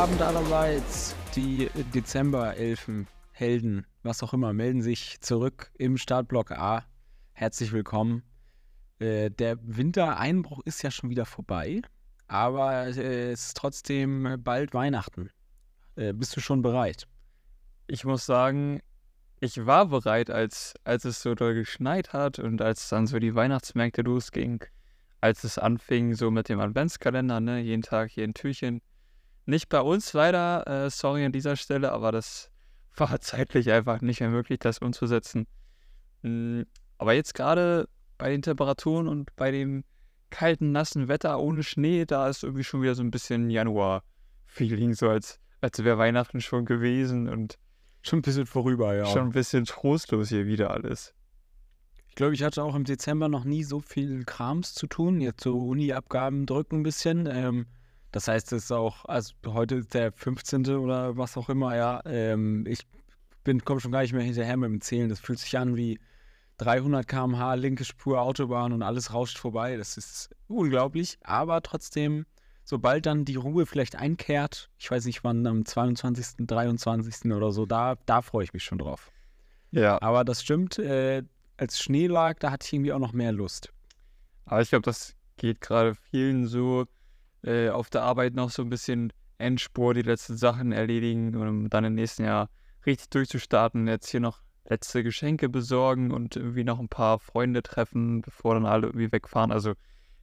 Abend allerseits. Die Dezember-Elfen, Helden, was auch immer, melden sich zurück im Startblock A. Herzlich willkommen. Äh, der Wintereinbruch ist ja schon wieder vorbei, aber äh, es ist trotzdem bald Weihnachten. Äh, bist du schon bereit? Ich muss sagen, ich war bereit, als, als es so doll geschneit hat und als dann so die Weihnachtsmärkte losging, als es anfing so mit dem Adventskalender, ne, jeden Tag hier ein Türchen. Nicht bei uns leider, äh, sorry an dieser Stelle, aber das war zeitlich einfach nicht mehr möglich, das umzusetzen. Mhm, aber jetzt gerade bei den Temperaturen und bei dem kalten, nassen Wetter ohne Schnee, da ist irgendwie schon wieder so ein bisschen Januar-Feeling, so als, als wäre Weihnachten schon gewesen und schon ein bisschen vorüber, ja. Schon ein bisschen trostlos hier wieder alles. Ich glaube, ich hatte auch im Dezember noch nie so viel Krams zu tun. Jetzt so Uni-Abgaben drücken ein bisschen. Ähm, das heißt, es ist auch, also heute ist der 15. oder was auch immer, ja. Ähm, ich bin, komme schon gar nicht mehr hinterher mit dem Zählen. Das fühlt sich an wie 300 km/h, linke Spur, Autobahn und alles rauscht vorbei. Das ist unglaublich. Aber trotzdem, sobald dann die Ruhe vielleicht einkehrt, ich weiß nicht wann, am 22., 23. oder so, da, da freue ich mich schon drauf. Ja. Aber das stimmt, äh, als Schnee lag, da hatte ich irgendwie auch noch mehr Lust. Aber ich glaube, das geht gerade vielen so äh, auf der Arbeit noch so ein bisschen Endspur, die letzten Sachen erledigen, um dann im nächsten Jahr richtig durchzustarten. Jetzt hier noch letzte Geschenke besorgen und irgendwie noch ein paar Freunde treffen, bevor dann alle irgendwie wegfahren. Also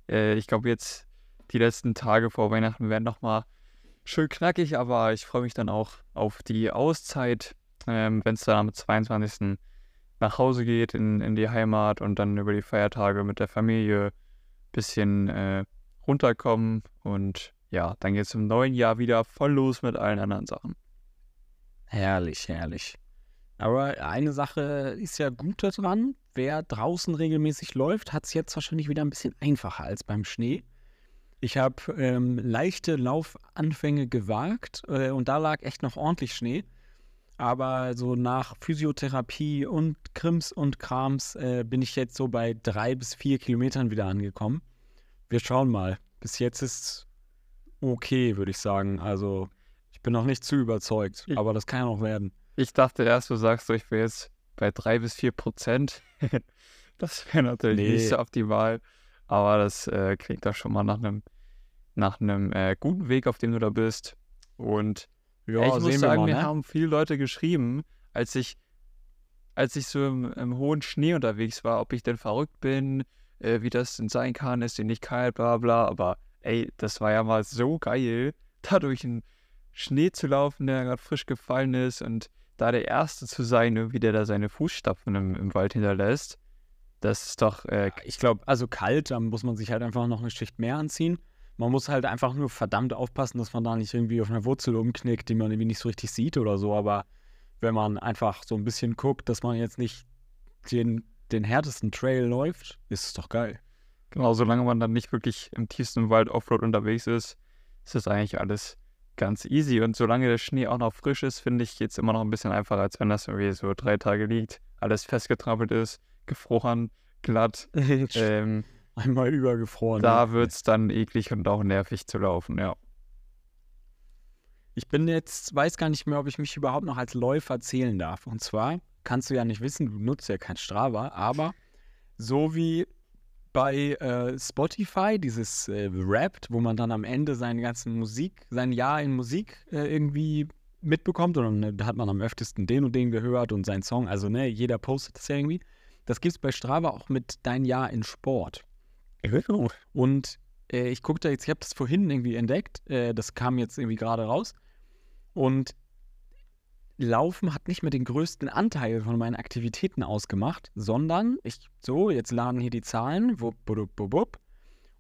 äh, ich glaube jetzt die letzten Tage vor Weihnachten werden nochmal schön knackig, aber ich freue mich dann auch auf die Auszeit, ähm, wenn es dann am 22 nach Hause geht, in, in die Heimat und dann über die Feiertage mit der Familie bisschen äh, runterkommen. Und ja, dann geht es im neuen Jahr wieder voll los mit allen anderen Sachen. Herrlich, herrlich. Aber eine Sache ist ja gut daran. Wer draußen regelmäßig läuft, hat es jetzt wahrscheinlich wieder ein bisschen einfacher als beim Schnee. Ich habe ähm, leichte Laufanfänge gewagt äh, und da lag echt noch ordentlich Schnee. Aber so nach Physiotherapie und Krims und Krams äh, bin ich jetzt so bei drei bis vier Kilometern wieder angekommen. Wir schauen mal. Bis jetzt ist okay, würde ich sagen. Also ich bin noch nicht zu überzeugt, ich, aber das kann ja noch werden. Ich dachte erst, du sagst so, ich bin jetzt bei drei bis vier Prozent. das wäre natürlich nee. nicht so optimal. Aber das äh, klingt doch schon mal nach einem nach einem äh, guten Weg, auf dem du da bist. Und ja, ich muss sagen, wir, mal, ne? mir haben viele Leute geschrieben, als ich, als ich so im, im, hohen Schnee unterwegs war, ob ich denn verrückt bin, äh, wie das denn sein kann, ist denn nicht kalt, bla bla. Aber ey, das war ja mal so geil, da durch den Schnee zu laufen, der gerade frisch gefallen ist und da der Erste zu sein, wie der da seine Fußstapfen im, im Wald hinterlässt. Das ist doch. Äh, ich glaube, also kalt, da muss man sich halt einfach noch eine Schicht mehr anziehen. Man muss halt einfach nur verdammt aufpassen, dass man da nicht irgendwie auf einer Wurzel umknickt, die man irgendwie nicht so richtig sieht oder so. Aber wenn man einfach so ein bisschen guckt, dass man jetzt nicht den, den härtesten Trail läuft, ist es doch geil. Genau, solange man dann nicht wirklich im tiefsten Wald Offroad unterwegs ist, ist das eigentlich alles ganz easy. Und solange der Schnee auch noch frisch ist, finde ich jetzt immer noch ein bisschen einfacher, als wenn das irgendwie so drei Tage liegt, alles festgetrampelt ist, gefroren, glatt. ähm, Einmal übergefroren. Da wird es dann eklig und auch nervig zu laufen, ja. Ich bin jetzt, weiß gar nicht mehr, ob ich mich überhaupt noch als Läufer zählen darf. Und zwar kannst du ja nicht wissen, du nutzt ja kein Strava, aber so wie bei äh, Spotify, dieses äh, Wrapped, wo man dann am Ende seine ganzen Musik, sein Jahr in Musik äh, irgendwie mitbekommt und dann hat man am öftesten den und den gehört und seinen Song, also ne, jeder postet das ja irgendwie. Das gibt es bei Strava auch mit dein Jahr in Sport. Und äh, ich gucke da jetzt, ich habe das vorhin irgendwie entdeckt, äh, das kam jetzt irgendwie gerade raus. Und Laufen hat nicht mehr den größten Anteil von meinen Aktivitäten ausgemacht, sondern ich, so, jetzt laden hier die Zahlen, wupp, wupp, wupp, wupp,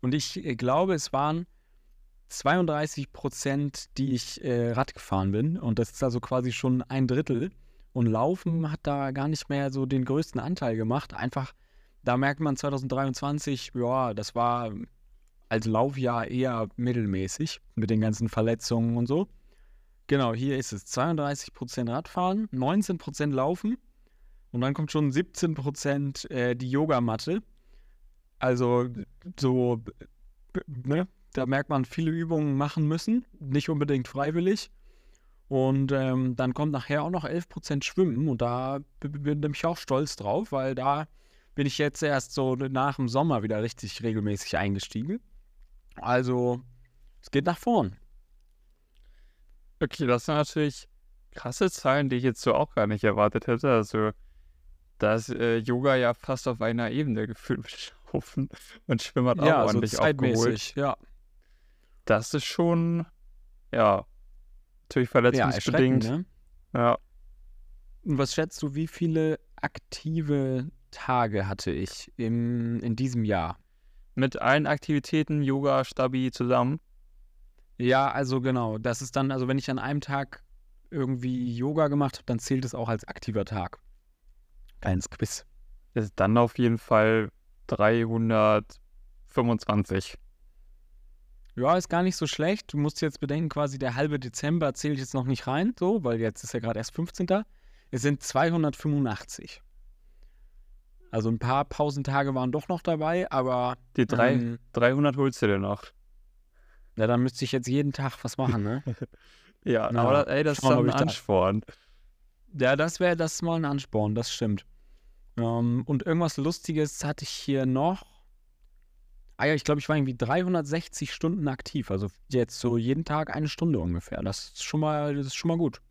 und ich äh, glaube, es waren 32 Prozent, die ich äh, Rad gefahren bin. Und das ist also quasi schon ein Drittel. Und Laufen hat da gar nicht mehr so den größten Anteil gemacht. Einfach da merkt man 2023, ja, das war als Laufjahr eher mittelmäßig mit den ganzen Verletzungen und so. Genau, hier ist es 32% Radfahren, 19% Laufen und dann kommt schon 17% äh, die Yogamatte. Also so, ne? Da merkt man viele Übungen machen müssen, nicht unbedingt freiwillig. Und ähm, dann kommt nachher auch noch 11% Schwimmen und da bin ich auch stolz drauf, weil da bin ich jetzt erst so nach dem Sommer wieder richtig regelmäßig eingestiegen. Also, es geht nach vorn. Okay, das sind natürlich krasse Zahlen, die ich jetzt so auch gar nicht erwartet hätte. Also, da ist äh, Yoga ja fast auf einer Ebene gefühlt mit Laufen und Schwimmen hat auch Ja, so ordentlich aufgeholt. ja. Das ist schon, ja, natürlich Ja, verletzungsbedingt. erschreckend, ne? Ja, Und was schätzt du, wie viele aktive Tage hatte ich im, in diesem Jahr? mit allen Aktivitäten, Yoga, Stabi zusammen. Ja, also genau. Das ist dann, also wenn ich an einem Tag irgendwie Yoga gemacht habe, dann zählt es auch als aktiver Tag. Kleines Quiz. ist dann auf jeden Fall 325. Ja, ist gar nicht so schlecht. Du musst jetzt bedenken, quasi der halbe Dezember zählt jetzt noch nicht rein, so, weil jetzt ist ja gerade erst 15. Es sind 285. Also ein paar Pausentage waren doch noch dabei, aber Die drei, ähm, 300 holst du dir noch. Ja, dann müsste ich jetzt jeden Tag was machen, ne? Ja, Ja, aber ey, das ist ein ich da- Ansporn. Ja, das wäre das ist mal ein Ansporn, das stimmt. Ähm, und irgendwas Lustiges hatte ich hier noch. Ah ja, ich glaube, ich war irgendwie 360 Stunden aktiv. Also jetzt so jeden Tag eine Stunde ungefähr. Das ist schon mal, das ist schon mal gut.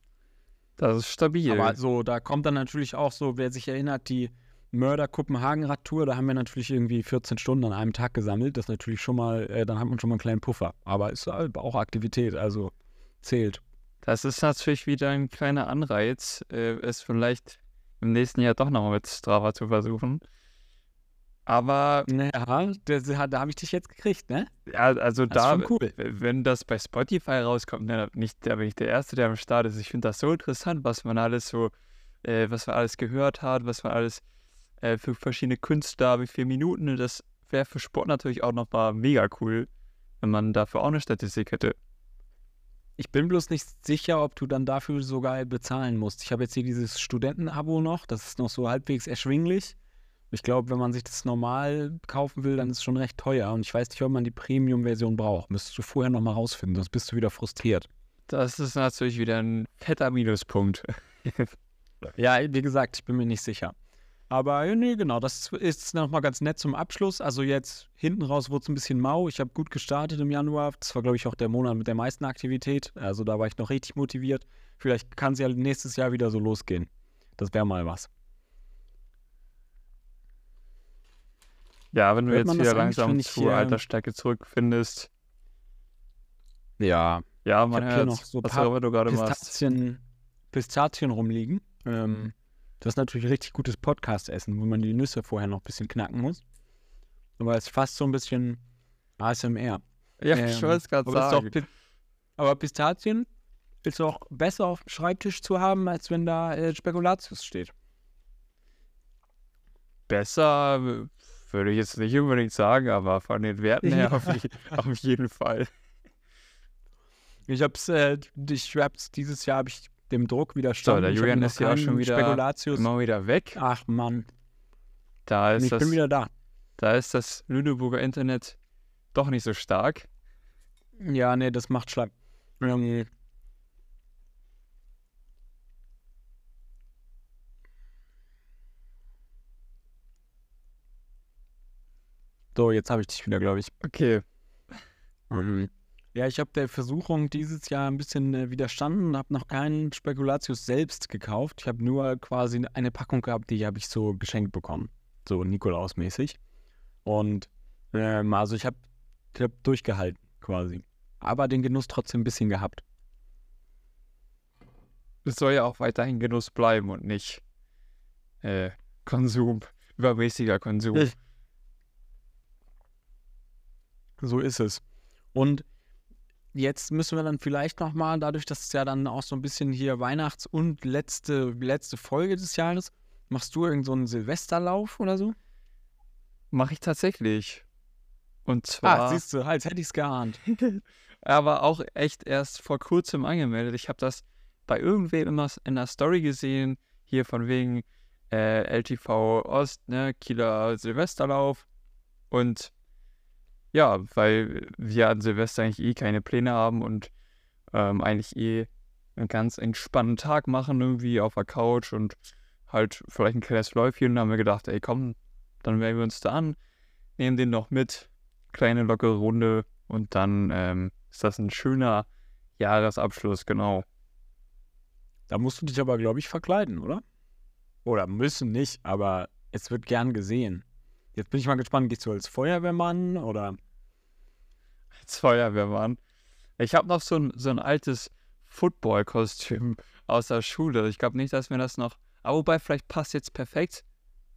Das ist stabil. Aber so, da kommt dann natürlich auch so, wer sich erinnert, die Mörder Kopenhagen-Radtour, da haben wir natürlich irgendwie 14 Stunden an einem Tag gesammelt. Das ist natürlich schon mal, äh, dann hat man schon mal einen kleinen Puffer. Aber ist halt auch Aktivität, also zählt. Das ist natürlich wieder ein kleiner Anreiz, äh, es vielleicht im nächsten Jahr doch nochmal mit Strava zu versuchen. Aber Ja, das, da habe ich dich jetzt gekriegt, ne? ja, also Das ist da, schon cool. wenn das bei Spotify rauskommt, ne, nicht, da bin ich der Erste, der am Start ist. Ich finde das so interessant, was man alles so, äh, was man alles gehört hat, was man alles äh, für verschiedene Künstler, wie viele Minuten. Das wäre für Sport natürlich auch nochmal mega cool, wenn man dafür auch eine Statistik hätte. Ich bin bloß nicht sicher, ob du dann dafür sogar bezahlen musst. Ich habe jetzt hier dieses Studentenabo noch, das ist noch so halbwegs erschwinglich. Ich glaube, wenn man sich das normal kaufen will, dann ist es schon recht teuer. Und ich weiß nicht, ob man die Premium-Version braucht. Müsstest du vorher nochmal rausfinden, sonst bist du wieder frustriert. Das ist natürlich wieder ein fetter Minuspunkt. Ja, wie gesagt, ich bin mir nicht sicher. Aber ja, nee, genau, das ist nochmal ganz nett zum Abschluss. Also jetzt hinten raus wurde es ein bisschen mau. Ich habe gut gestartet im Januar. Das war, glaube ich, auch der Monat mit der meisten Aktivität. Also da war ich noch richtig motiviert. Vielleicht kann es ja nächstes Jahr wieder so losgehen. Das wäre mal was. Ja, wenn du Hört jetzt das wieder eigentlich, langsam wenn ich zur hier- Altersstärke zurückfindest. Ja, Ja, man hier hört noch so was paar du gerade machst. Pistazien, Pistazien rumliegen. Ähm, das ist natürlich richtig gutes Podcast-Essen, wo man die Nüsse vorher noch ein bisschen knacken muss. Aber es ist fast so ein bisschen ASMR. Ja, Ähm, ich wollte es gerade sagen. Pi- Aber Pistazien ist auch besser auf dem Schreibtisch zu haben, als wenn da äh, Spekulatius steht. Besser würde ich jetzt nicht unbedingt sagen, aber von den Werten her auf, auf jeden Fall. Ich hab's, äh, ich hab's dieses Jahr habe ich dem Druck widerstanden. der Ich hab Julian ist ja auch schon wieder Spekulatius. Immer wieder weg. Ach Mann, Da ist, ich das, bin wieder da. da ist das Lüneburger Internet doch nicht so stark. Ja, nee, das macht Schleim. Ähm, so, jetzt habe ich dich wieder, glaube ich. Okay. Mhm. Ja, ich habe der Versuchung dieses Jahr ein bisschen äh, widerstanden und habe noch keinen Spekulatius selbst gekauft. Ich habe nur quasi eine Packung gehabt, die habe ich so geschenkt bekommen. So Nikolaus-mäßig. Und ähm, also ich habe hab durchgehalten quasi. Aber den Genuss trotzdem ein bisschen gehabt. Es soll ja auch weiterhin Genuss bleiben und nicht äh, Konsum, übermäßiger Konsum. So ist es. Und jetzt müssen wir dann vielleicht nochmal, dadurch, dass es ja dann auch so ein bisschen hier Weihnachts- und letzte, letzte Folge des Jahres, machst du irgend so einen Silvesterlauf oder so? Mache ich tatsächlich. Und zwar. Ah, siehst du, als hätte ich es geahnt. aber auch echt erst vor kurzem angemeldet. Ich habe das bei irgendwem immer in der Story gesehen, hier von wegen äh, LTV Ost, ne, Kieler Silvesterlauf. Und ja, weil wir an Silvester eigentlich eh keine Pläne haben und ähm, eigentlich eh einen ganz entspannten Tag machen, irgendwie auf der Couch und halt vielleicht ein kleines Läufchen. Dann haben wir gedacht, ey, komm, dann melden wir uns da an, nehmen den noch mit, kleine lockere Runde und dann ähm, ist das ein schöner Jahresabschluss, genau. Da musst du dich aber, glaube ich, verkleiden, oder? Oder müssen nicht, aber es wird gern gesehen. Jetzt bin ich mal gespannt, gehst du als Feuerwehrmann oder? Als Feuerwehrmann. Ich habe noch so ein, so ein altes Football-Kostüm aus der Schule. Ich glaube nicht, dass mir das noch. Aber wobei, vielleicht passt jetzt perfekt,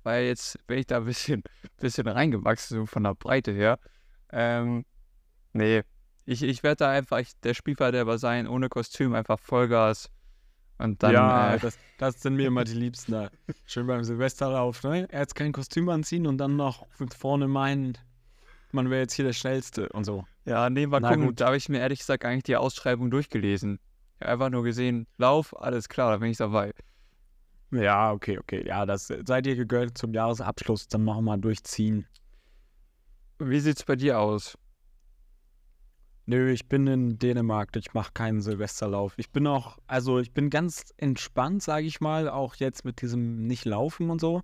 weil jetzt bin ich da ein bisschen, bisschen reingewachsen, so von der Breite her. Ähm, nee, ich, ich werde da einfach der Spielverderber sein, ohne Kostüm, einfach Vollgas. Und dann. ja, äh, das, das sind mir immer die Liebsten da. Schön beim Silvesterlauf, ne? Er jetzt kein Kostüm anziehen und dann noch vorne meinen, man wäre jetzt hier der Schnellste und so. Ja, nee, mal Na gucken. Gut. Da habe ich mir ehrlich gesagt eigentlich die Ausschreibung durchgelesen. Ich habe einfach nur gesehen, Lauf, alles klar, da bin ich dabei. Ja, okay, okay. Ja, das seid ihr gegönnt zum Jahresabschluss, dann machen wir mal durchziehen. Wie sieht's bei dir aus? Nö, ich bin in Dänemark, ich mache keinen Silvesterlauf. Ich bin auch, also ich bin ganz entspannt, sage ich mal, auch jetzt mit diesem Nicht-Laufen und so.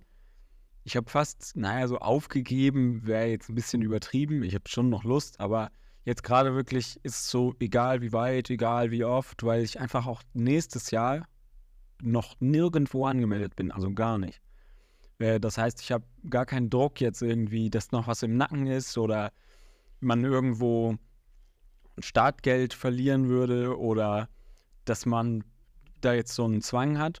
Ich habe fast, naja, so aufgegeben, wäre jetzt ein bisschen übertrieben. Ich habe schon noch Lust, aber jetzt gerade wirklich ist es so, egal wie weit, egal wie oft, weil ich einfach auch nächstes Jahr noch nirgendwo angemeldet bin, also gar nicht. Äh, das heißt, ich habe gar keinen Druck jetzt irgendwie, dass noch was im Nacken ist oder man irgendwo Startgeld verlieren würde oder dass man da jetzt so einen Zwang hat.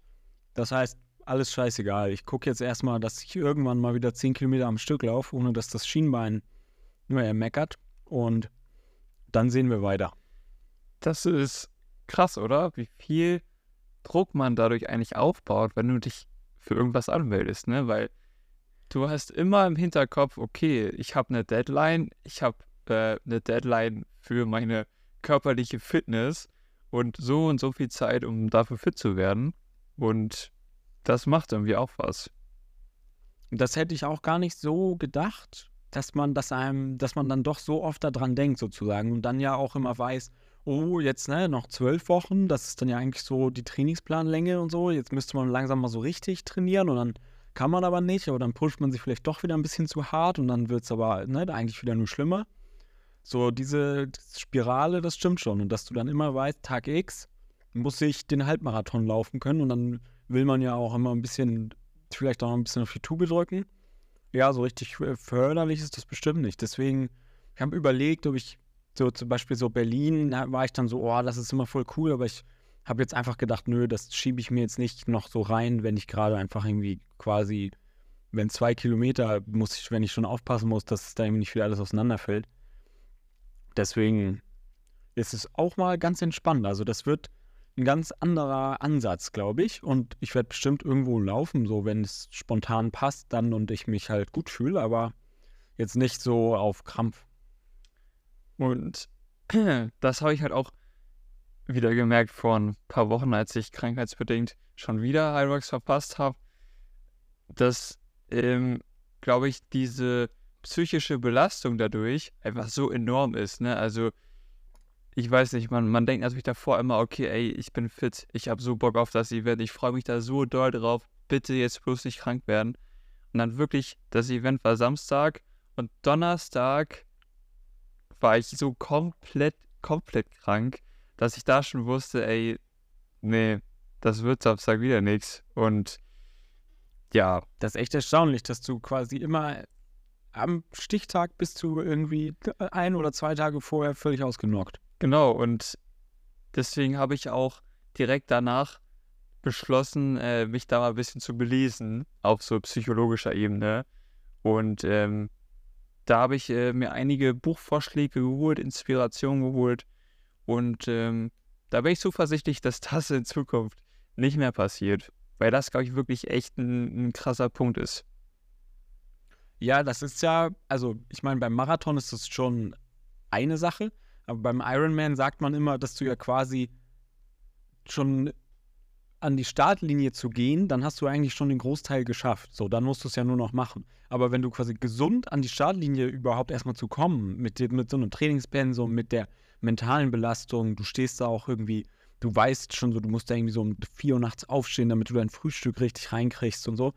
Das heißt, alles scheißegal. Ich gucke jetzt erstmal, dass ich irgendwann mal wieder 10 Kilometer am Stück laufe, ohne dass das Schienbein nur ermeckert. Und dann sehen wir weiter. Das ist krass, oder? Wie viel Druck man dadurch eigentlich aufbaut, wenn du dich für irgendwas anmeldest, ne? Weil du hast immer im Hinterkopf, okay, ich habe eine Deadline, ich habe äh, eine Deadline für meine körperliche Fitness und so und so viel Zeit, um dafür fit zu werden. Und das macht irgendwie auch was. Das hätte ich auch gar nicht so gedacht, dass man das einem, dass man dann doch so oft daran denkt, sozusagen. Und dann ja auch immer weiß, oh, jetzt ne, noch zwölf Wochen, das ist dann ja eigentlich so die Trainingsplanlänge und so. Jetzt müsste man langsam mal so richtig trainieren und dann kann man aber nicht, aber dann pusht man sich vielleicht doch wieder ein bisschen zu hart und dann wird es aber ne, eigentlich wieder nur schlimmer. So, diese Spirale, das stimmt schon. Und dass du dann immer weißt, Tag X muss ich den Halbmarathon laufen können. Und dann will man ja auch immer ein bisschen, vielleicht auch ein bisschen auf die Tube drücken. Ja, so richtig förderlich ist das bestimmt nicht. Deswegen, ich habe überlegt, ob ich so zum Beispiel so Berlin, da war ich dann so, oh, das ist immer voll cool, aber ich habe jetzt einfach gedacht, nö, das schiebe ich mir jetzt nicht noch so rein, wenn ich gerade einfach irgendwie quasi, wenn zwei Kilometer muss ich, wenn ich schon aufpassen muss, dass da irgendwie nicht wieder alles auseinanderfällt. Deswegen ist es auch mal ganz entspannt. Also das wird ein ganz anderer Ansatz, glaube ich. Und ich werde bestimmt irgendwo laufen, so wenn es spontan passt dann und ich mich halt gut fühle, aber jetzt nicht so auf Krampf. Und das habe ich halt auch wieder gemerkt vor ein paar Wochen, als ich krankheitsbedingt schon wieder Hyrox verpasst habe, dass, ähm, glaube ich, diese psychische Belastung dadurch einfach so enorm ist. Ne? Also, ich weiß nicht, man, man denkt natürlich davor immer, okay, ey, ich bin fit, ich habe so Bock auf das Event, ich freue mich da so doll drauf, bitte jetzt bloß nicht krank werden. Und dann wirklich, das Event war Samstag und Donnerstag war ich so komplett, komplett krank, dass ich da schon wusste, ey, nee, das wird Samstag wieder nichts. Und ja. Das ist echt erstaunlich, dass du quasi immer am Stichtag bist du irgendwie ein oder zwei Tage vorher völlig ausgenockt. Genau, und deswegen habe ich auch direkt danach beschlossen, äh, mich da mal ein bisschen zu belesen, auf so psychologischer Ebene. Und ähm, da habe ich äh, mir einige Buchvorschläge geholt, Inspirationen geholt. Und ähm, da bin ich zuversichtlich, dass das in Zukunft nicht mehr passiert. Weil das, glaube ich, wirklich echt ein, ein krasser Punkt ist. Ja, das ist ja, also ich meine, beim Marathon ist das schon eine Sache, aber beim Ironman sagt man immer, dass du ja quasi schon an die Startlinie zu gehen, dann hast du eigentlich schon den Großteil geschafft. So, dann musst du es ja nur noch machen. Aber wenn du quasi gesund an die Startlinie überhaupt erstmal zu kommen, mit, mit so einem Trainingspensum, mit der mentalen Belastung, du stehst da auch irgendwie, du weißt schon so, du musst da irgendwie so um vier Uhr nachts aufstehen, damit du dein Frühstück richtig reinkriegst und so.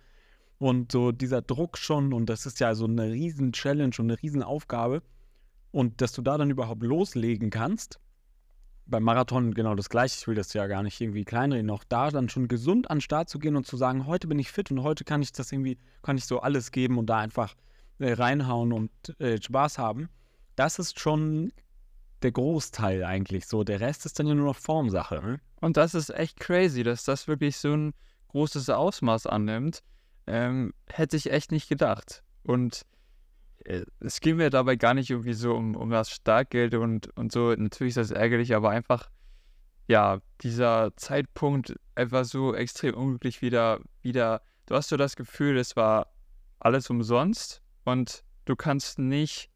Und so dieser Druck schon, und das ist ja so eine riesen Challenge und eine riesen Aufgabe. Und dass du da dann überhaupt loslegen kannst, beim Marathon genau das gleiche, ich will das ja gar nicht irgendwie kleinreden, noch da dann schon gesund an den Start zu gehen und zu sagen, heute bin ich fit und heute kann ich das irgendwie, kann ich so alles geben und da einfach äh, reinhauen und äh, Spaß haben. Das ist schon der Großteil eigentlich so. Der Rest ist dann ja nur noch Formsache. Ne? Und das ist echt crazy, dass das wirklich so ein großes Ausmaß annimmt. Ähm, hätte ich echt nicht gedacht. Und es ging mir dabei gar nicht irgendwie so um, um das Startgeld und, und so. Natürlich ist das ärgerlich, aber einfach, ja, dieser Zeitpunkt einfach so extrem unglücklich wieder, wieder. Du hast so das Gefühl, es war alles umsonst und du kannst nicht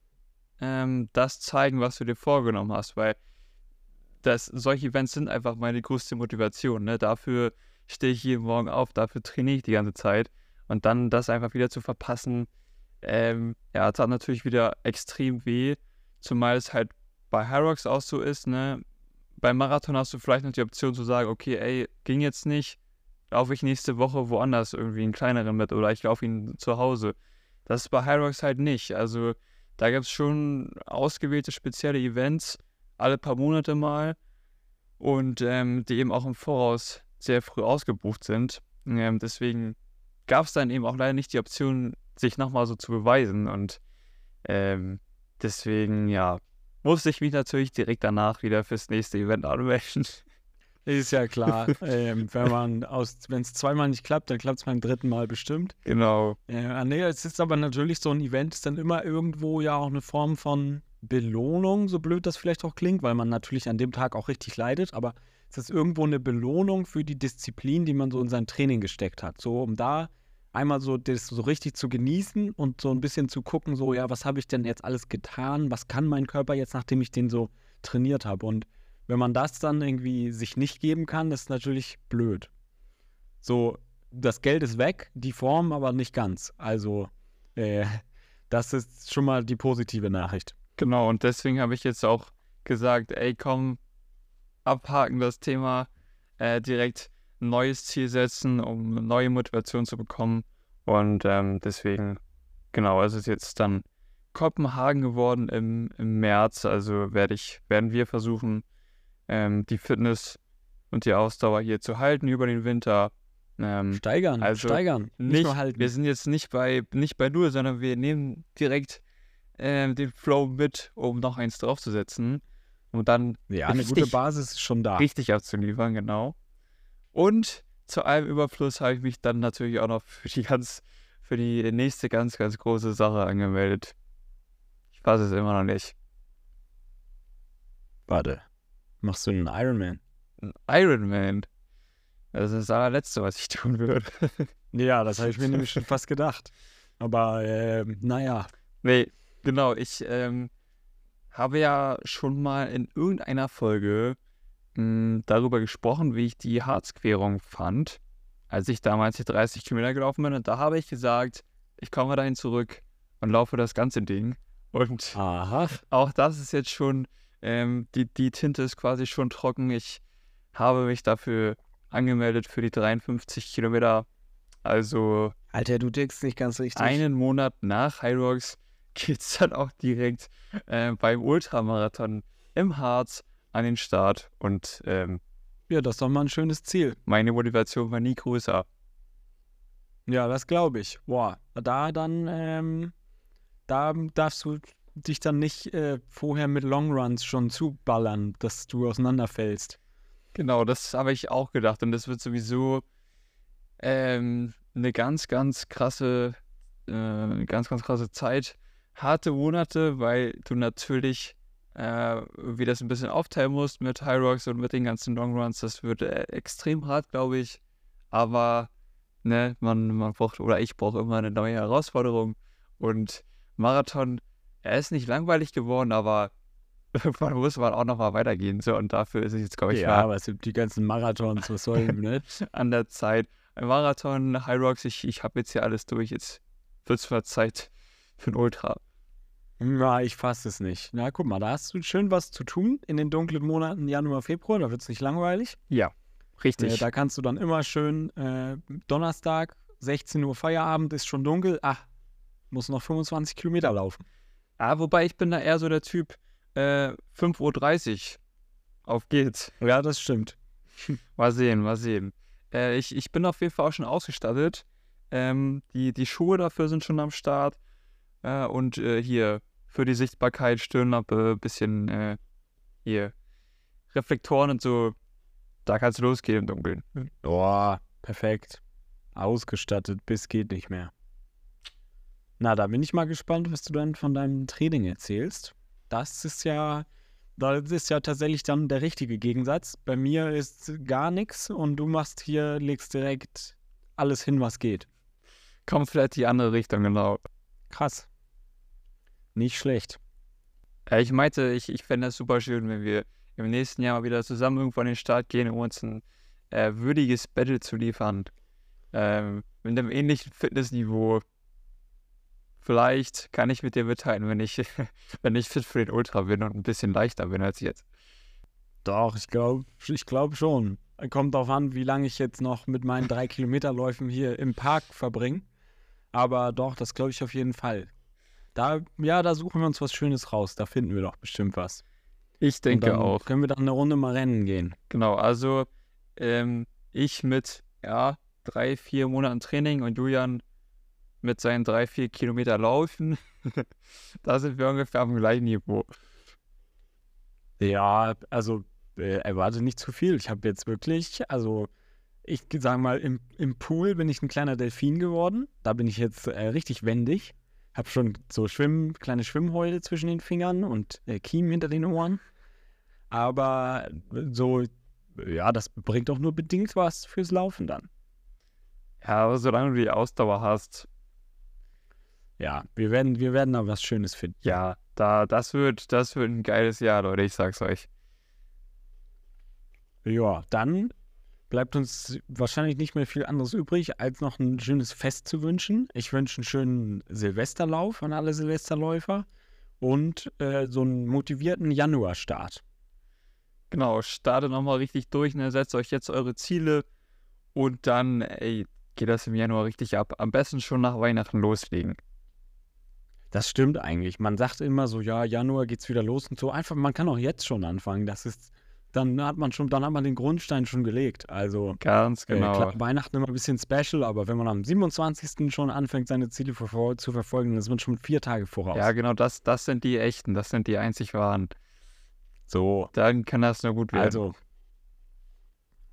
ähm, das zeigen, was du dir vorgenommen hast, weil das, solche Events sind einfach meine größte Motivation. Ne? Dafür stehe ich jeden Morgen auf, dafür trainiere ich die ganze Zeit. Und dann das einfach wieder zu verpassen, ähm, ja, tat natürlich wieder extrem weh. Zumal es halt bei Hyrox auch so ist, ne? Beim Marathon hast du vielleicht noch die Option zu sagen, okay, ey, ging jetzt nicht, laufe ich nächste Woche woanders irgendwie einen kleineren mit oder ich laufe ihn zu Hause. Das ist bei Hyrox halt nicht. Also da gibt es schon ausgewählte spezielle Events, alle paar Monate mal und ähm, die eben auch im Voraus sehr früh ausgebucht sind. Ähm, deswegen gab es dann eben auch leider nicht die Option, sich nochmal so zu beweisen. Und ähm, deswegen, ja, musste ich mich natürlich direkt danach wieder fürs nächste Event anmelden. Ist ja klar. ähm, wenn man aus, wenn es zweimal nicht klappt, dann klappt es beim dritten Mal bestimmt. Genau. Ja, nee, es ist aber natürlich so ein Event, ist dann immer irgendwo ja auch eine Form von Belohnung, so blöd das vielleicht auch klingt, weil man natürlich an dem Tag auch richtig leidet, aber es ist irgendwo eine Belohnung für die Disziplin, die man so in sein Training gesteckt hat. So, um da einmal so das so richtig zu genießen und so ein bisschen zu gucken, so, ja, was habe ich denn jetzt alles getan? Was kann mein Körper jetzt, nachdem ich den so trainiert habe? Und wenn man das dann irgendwie sich nicht geben kann, ist natürlich blöd. So, das Geld ist weg, die Form aber nicht ganz. Also, äh, das ist schon mal die positive Nachricht. Genau, und deswegen habe ich jetzt auch gesagt, ey, komm, abhaken das Thema, äh, direkt ein neues Ziel setzen, um neue Motivation zu bekommen. Und ähm, deswegen, genau, es ist jetzt dann Kopenhagen geworden im, im März. Also werde ich, werden wir versuchen, ähm, die Fitness und die Ausdauer hier zu halten über den Winter. Ähm, Steigern, also steigern. Nicht, nicht, nur halten. wir sind jetzt nicht bei, nicht bei Null, sondern wir nehmen direkt ähm, den Flow mit, um noch eins draufzusetzen. Und dann ja, eine richtig- gute Basis ist schon da. richtig abzuliefern, genau. Und zu allem Überfluss habe ich mich dann natürlich auch noch für die ganz, für die nächste ganz, ganz große Sache angemeldet. Ich weiß es immer noch nicht. Warte. Machst du einen Ironman? Ein Ironman. Das ist das allerletzte, was ich tun würde. Ja, das habe ich mir nämlich schon fast gedacht. Aber ähm, naja. Nee, genau. Ich ähm, habe ja schon mal in irgendeiner Folge mh, darüber gesprochen, wie ich die Harzquerung fand, als ich damals die 30 Kilometer gelaufen bin. Und da habe ich gesagt, ich komme dahin zurück und laufe das ganze Ding. Und Aha. auch das ist jetzt schon, ähm, die, die Tinte ist quasi schon trocken. Ich habe mich dafür angemeldet für die 53 Kilometer. Also Alter, du denkst nicht ganz richtig. einen Monat nach Hyrox geht es dann auch direkt äh, beim Ultramarathon im Harz an den Start. Und ähm, Ja, das ist doch mal ein schönes Ziel. meine Motivation war nie größer. Ja, das glaube ich. Boah, da dann, ähm, da darfst du dich dann nicht äh, vorher mit Longruns schon zuballern, dass du auseinanderfällst. Genau, das habe ich auch gedacht. Und das wird sowieso ähm, eine ganz, ganz krasse, äh, ganz, ganz krasse Zeit. Harte Monate, weil du natürlich äh, wie das ein bisschen aufteilen musst mit High Rocks und mit den ganzen Longruns. Das wird äh, extrem hart, glaube ich. Aber ne, man, man braucht, oder ich brauche immer eine neue Herausforderung. Und Marathon, er ist nicht langweilig geworden, aber irgendwann muss man auch nochmal weitergehen. So, und dafür ist es jetzt, glaube ich, ja, aber es gibt die ganzen Marathons, was soll denn, ne? an der Zeit. Ein Marathon, High Rocks, ich, ich habe jetzt hier alles durch. Jetzt wird es mal Zeit für ein Ultra. Na, ich fasse es nicht. Na, guck mal, da hast du schön was zu tun in den dunklen Monaten Januar, Februar. Da wird es nicht langweilig. Ja, richtig. Äh, da kannst du dann immer schön äh, Donnerstag, 16 Uhr Feierabend, ist schon dunkel. Ach, muss noch 25 Kilometer laufen. ah, wobei ich bin da eher so der Typ äh, 5.30 Uhr. Auf geht's. Ja, das stimmt. Mal sehen, mal sehen. Äh, ich, ich bin auf jeden Fall auch schon ausgestattet. Ähm, die, die Schuhe dafür sind schon am Start. Äh, und äh, hier für die Sichtbarkeit, Stirnlampe, bisschen äh, hier Reflektoren und so. Da kannst du losgehen im Dunkeln. Boah, perfekt. Ausgestattet bis geht nicht mehr. Na, da bin ich mal gespannt, was du dann von deinem Training erzählst. Das ist ja, das ist ja tatsächlich dann der richtige Gegensatz. Bei mir ist gar nichts und du machst hier, legst direkt alles hin, was geht. Komplett die andere Richtung, genau. Krass. Nicht schlecht. Ja, ich meinte, ich, ich fände es super schön, wenn wir im nächsten Jahr mal wieder zusammen irgendwo an den Start gehen, um uns ein äh, würdiges Battle zu liefern. Ähm, mit einem ähnlichen Fitnessniveau. Vielleicht kann ich mit dir mitteilen, wenn ich, wenn ich fit für den Ultra bin und ein bisschen leichter bin als jetzt. Doch, ich glaube ich glaub schon. Kommt darauf an, wie lange ich jetzt noch mit meinen drei Kilometerläufen hier im Park verbringe. Aber doch, das glaube ich auf jeden Fall. Da, ja, da suchen wir uns was Schönes raus. Da finden wir doch bestimmt was. Ich denke auch. Können wir dann eine Runde mal rennen gehen. Genau, also ähm, ich mit ja, drei, vier Monaten Training und Julian mit seinen drei, vier Kilometer Laufen. da sind wir ungefähr dem gleichen Niveau. Ja, also äh, erwarte nicht zu viel. Ich habe jetzt wirklich, also ich sage mal, im, im Pool bin ich ein kleiner Delfin geworden. Da bin ich jetzt äh, richtig wendig. Habe schon so Schwimm, kleine Schwimmhäule zwischen den Fingern und äh, Kiemen hinter den Ohren. Aber so, ja, das bringt doch nur bedingt was fürs Laufen dann. Ja, aber solange du die Ausdauer hast, Ja, wir werden, wir werden da was Schönes finden. ja, da, das wird, das wird ein geiles Jahr, Leute, ich sag's euch. Ja, dann bleibt uns wahrscheinlich nicht mehr viel anderes übrig, als noch ein schönes Fest zu wünschen. Ich wünsche einen schönen Silvesterlauf an alle Silvesterläufer und äh, so einen motivierten Januarstart. Genau, startet nochmal richtig durch, ne? setzt euch jetzt eure Ziele und dann, ey, geht das im Januar richtig ab. Am besten schon nach Weihnachten loslegen. Das stimmt eigentlich. Man sagt immer so, ja, Januar geht's wieder los und so. Einfach, man kann auch jetzt schon anfangen. Das ist, dann hat man schon, dann hat man den Grundstein schon gelegt. Also Ganz Äh, genau. klar, Weihnachten immer ein bisschen special, aber wenn man am 27. schon anfängt, seine Ziele verfol- zu verfolgen, dann ist man schon vier Tage voraus. Ja, genau, das, das sind die echten, das sind die einzig wahren. so. Dann kann das nur gut werden. Also,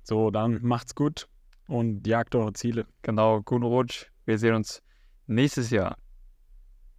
so, dann macht's gut und jagt eure Ziele. Genau, guten Rutsch. Wir sehen uns nächstes Jahr.